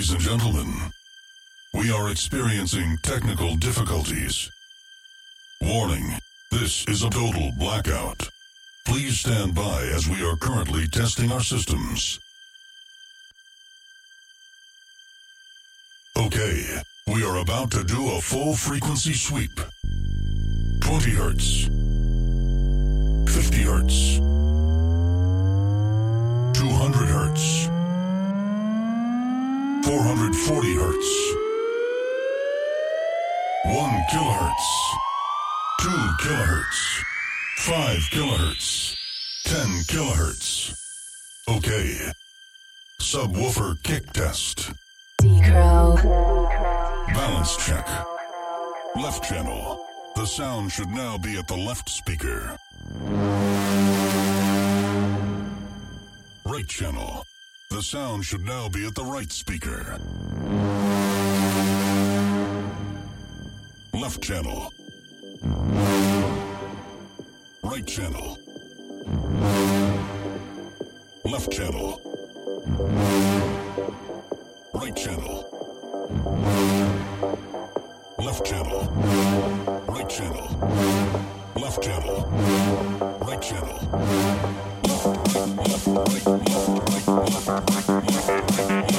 Ladies and gentlemen, we are experiencing technical difficulties. Warning, this is a total blackout. Please stand by as we are currently testing our systems. Okay, we are about to do a full frequency sweep. 20 hertz. 50 hertz. 200 hertz. 440 hertz. 1 kilohertz. 2 kilohertz. 5 kilohertz. 10 kilohertz. Okay. Subwoofer kick test. D-Crow. Balance check. Left channel. The sound should now be at the left speaker. Right channel. The sound should now be at the right speaker. Left channel. Right channel. Left channel. Right channel. Left channel. Right channel. Left channel. Right channel. Left, right, left, right, left, right, left, Make,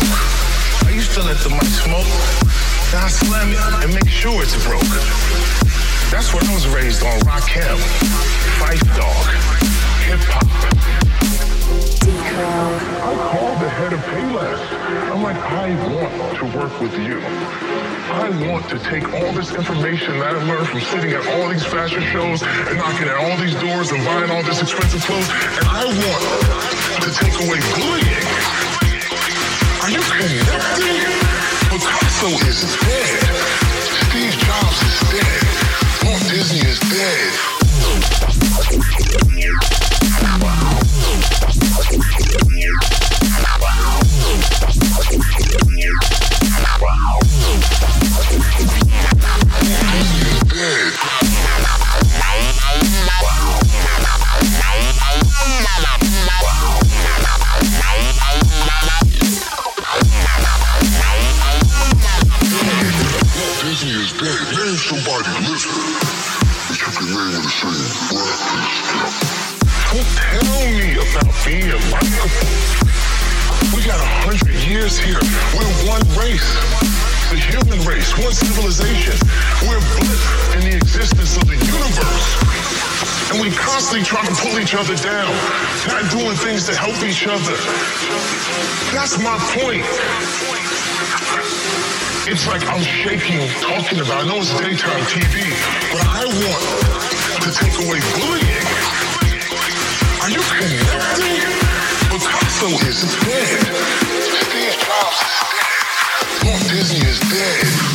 joke. I used to let the mic smoke. Now I slam it and make sure it's broke. That's what I was raised on. Rakim, Phife Dawg, hip hop. I called the head of Payless. I'm like, I want to work with you. I want to take all this information that I learned from sitting at all these fashion shows and knocking at all these doors and buying all this expensive clothes, and I want to take away bullying. Are you connecting? Picasso is dead. Steve Jobs is dead. Walt Disney is dead. Years here. We're one race. The human race, one civilization. We're a in the existence of the universe. And we constantly try to pull each other down, not doing things to help each other. That's my point. It's like I'm shaking talking about. I know it's daytime TV, but I want to take away bullying. Are you connecting? Picasso is dead. Disney is dead.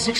Is the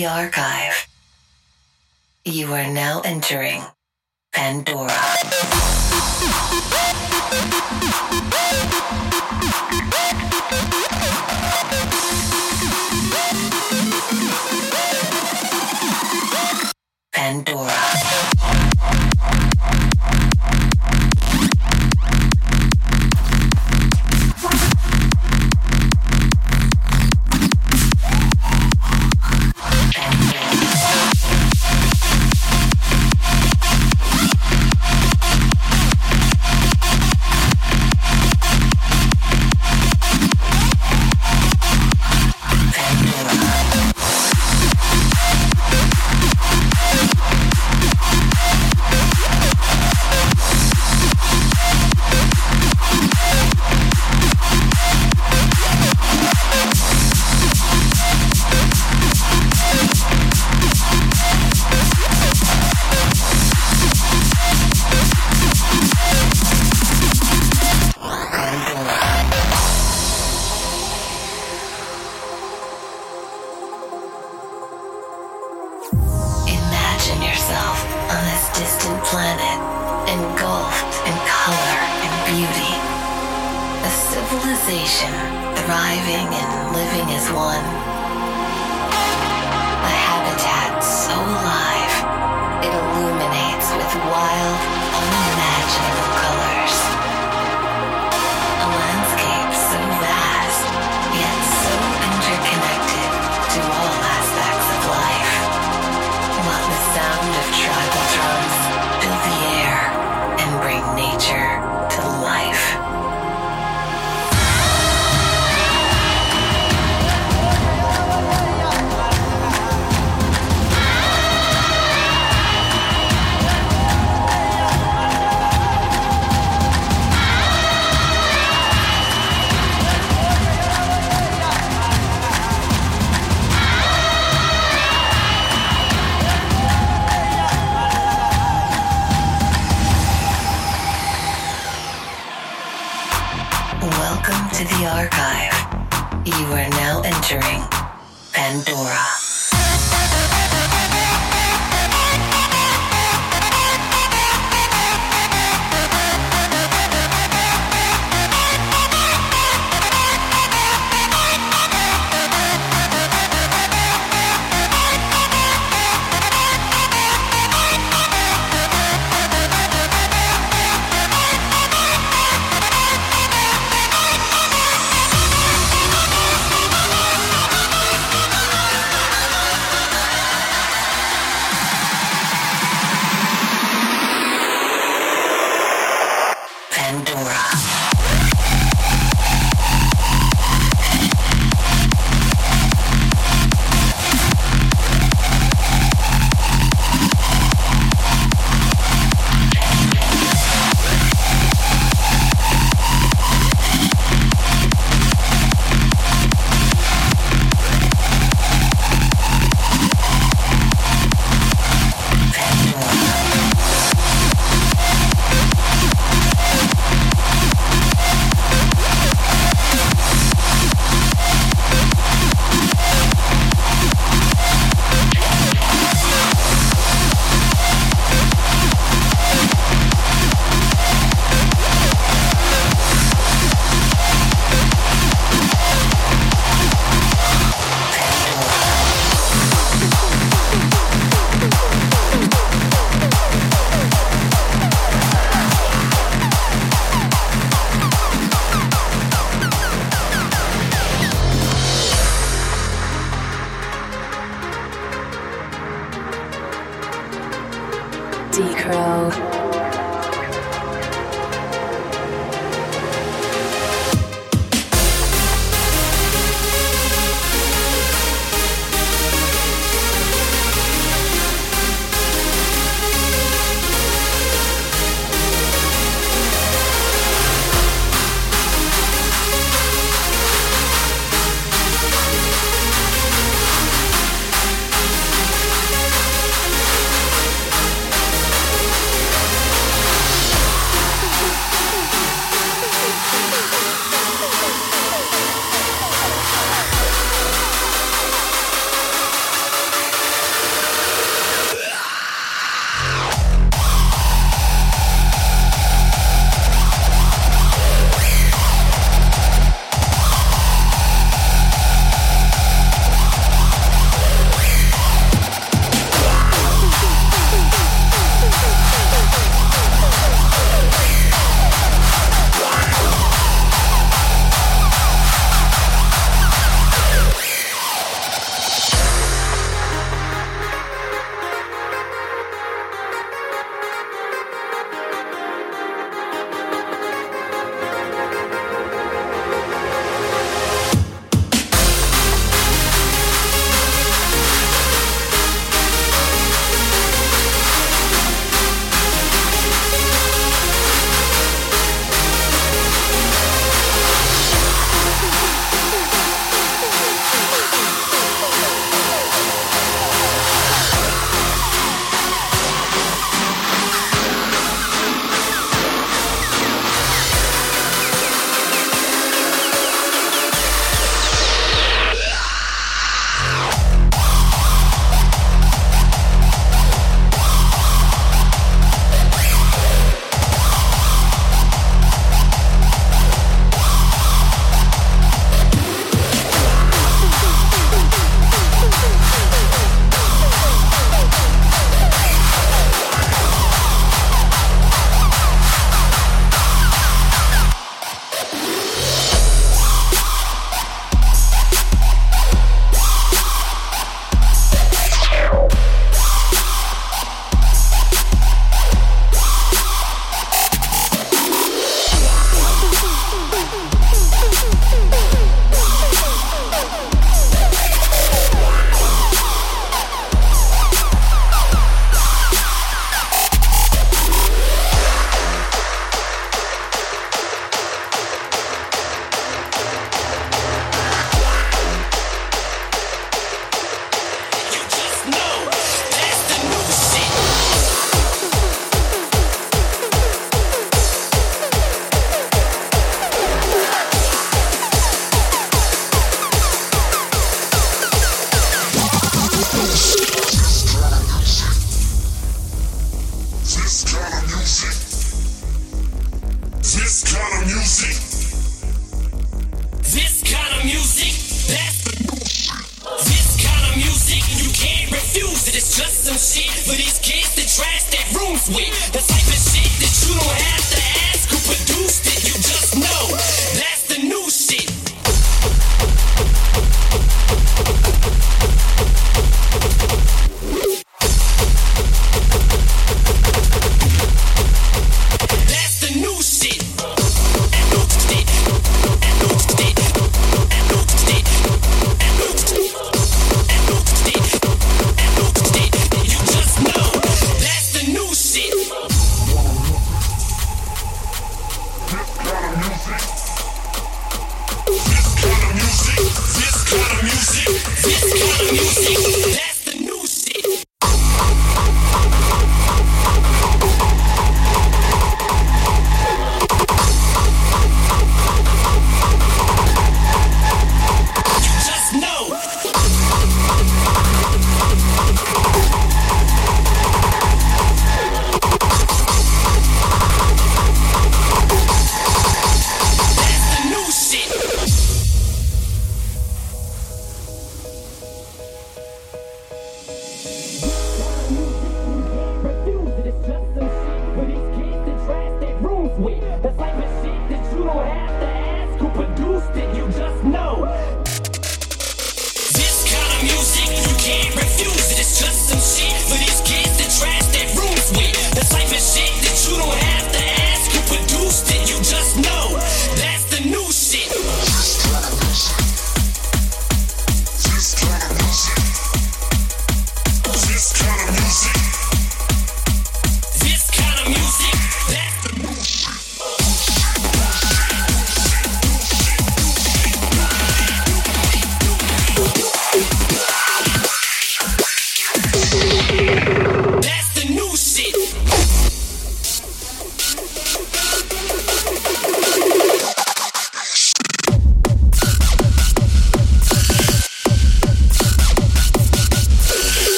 the archive. You are now entering Pandora.